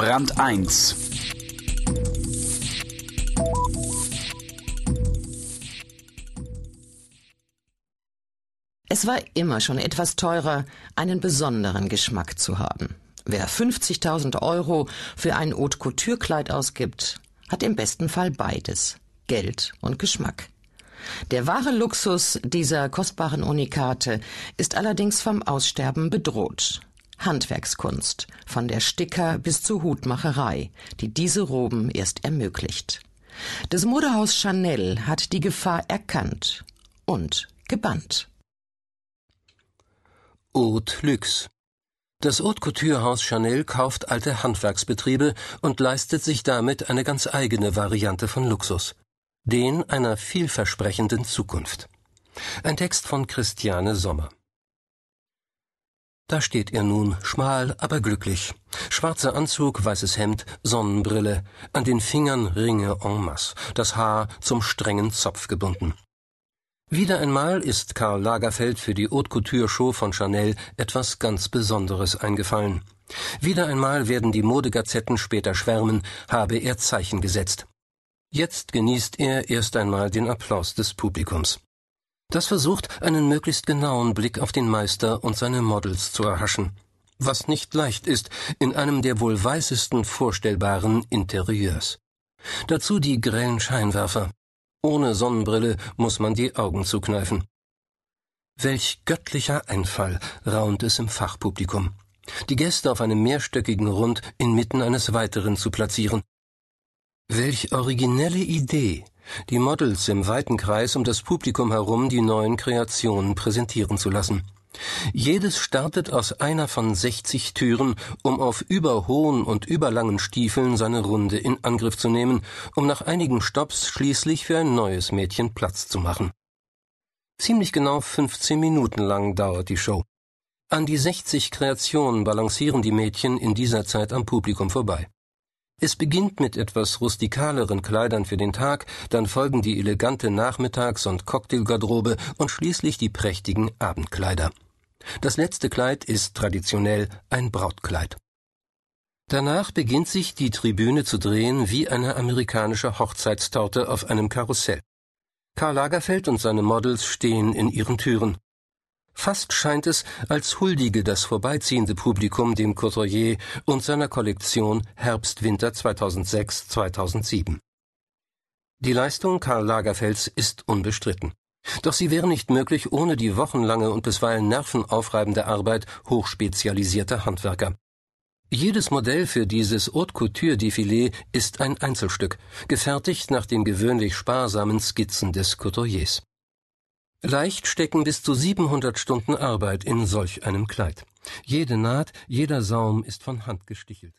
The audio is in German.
Brand 1 Es war immer schon etwas teurer, einen besonderen Geschmack zu haben. Wer 50.000 Euro für ein Haute Couture Kleid ausgibt, hat im besten Fall beides. Geld und Geschmack. Der wahre Luxus dieser kostbaren Unikate ist allerdings vom Aussterben bedroht. Handwerkskunst, von der Sticker bis zur Hutmacherei, die diese Roben erst ermöglicht. Das Modehaus Chanel hat die Gefahr erkannt und gebannt. Haute Luxe das Haute Couture Haus Chanel kauft alte Handwerksbetriebe und leistet sich damit eine ganz eigene Variante von Luxus. Den einer vielversprechenden Zukunft. Ein Text von Christiane Sommer. Da steht er nun, schmal, aber glücklich. Schwarzer Anzug, weißes Hemd, Sonnenbrille, an den Fingern Ringe en masse, das Haar zum strengen Zopf gebunden. Wieder einmal ist Karl Lagerfeld für die Haute Couture Show von Chanel etwas ganz Besonderes eingefallen. Wieder einmal werden die Modegazetten später schwärmen, habe er Zeichen gesetzt. Jetzt genießt er erst einmal den Applaus des Publikums. Das versucht, einen möglichst genauen Blick auf den Meister und seine Models zu erhaschen. Was nicht leicht ist in einem der wohl weißesten vorstellbaren Interieurs. Dazu die grellen Scheinwerfer. Ohne Sonnenbrille muss man die Augen zukneifen. Welch göttlicher Einfall raunt es im Fachpublikum. Die Gäste auf einem mehrstöckigen Rund inmitten eines weiteren zu platzieren. Welch originelle Idee, die Models im weiten Kreis um das Publikum herum die neuen Kreationen präsentieren zu lassen. Jedes startet aus einer von 60 Türen, um auf überhohen und überlangen Stiefeln seine Runde in Angriff zu nehmen, um nach einigen Stopps schließlich für ein neues Mädchen Platz zu machen. Ziemlich genau 15 Minuten lang dauert die Show. An die 60 Kreationen balancieren die Mädchen in dieser Zeit am Publikum vorbei. Es beginnt mit etwas rustikaleren Kleidern für den Tag, dann folgen die elegante Nachmittags- und Cocktailgarderobe und schließlich die prächtigen Abendkleider. Das letzte Kleid ist traditionell ein Brautkleid. Danach beginnt sich die Tribüne zu drehen wie eine amerikanische Hochzeitstorte auf einem Karussell. Karl Lagerfeld und seine Models stehen in ihren Türen. Fast scheint es, als huldige das vorbeiziehende Publikum dem Couturier und seiner Kollektion Herbst-Winter 2006-2007. Die Leistung Karl Lagerfelds ist unbestritten. Doch sie wäre nicht möglich ohne die wochenlange und bisweilen nervenaufreibende Arbeit hochspezialisierter Handwerker. Jedes Modell für dieses Haute Couture Défilé ist ein Einzelstück, gefertigt nach den gewöhnlich sparsamen Skizzen des Couturiers. Leicht stecken bis zu 700 Stunden Arbeit in solch einem Kleid. Jede Naht, jeder Saum ist von Hand gestichelt.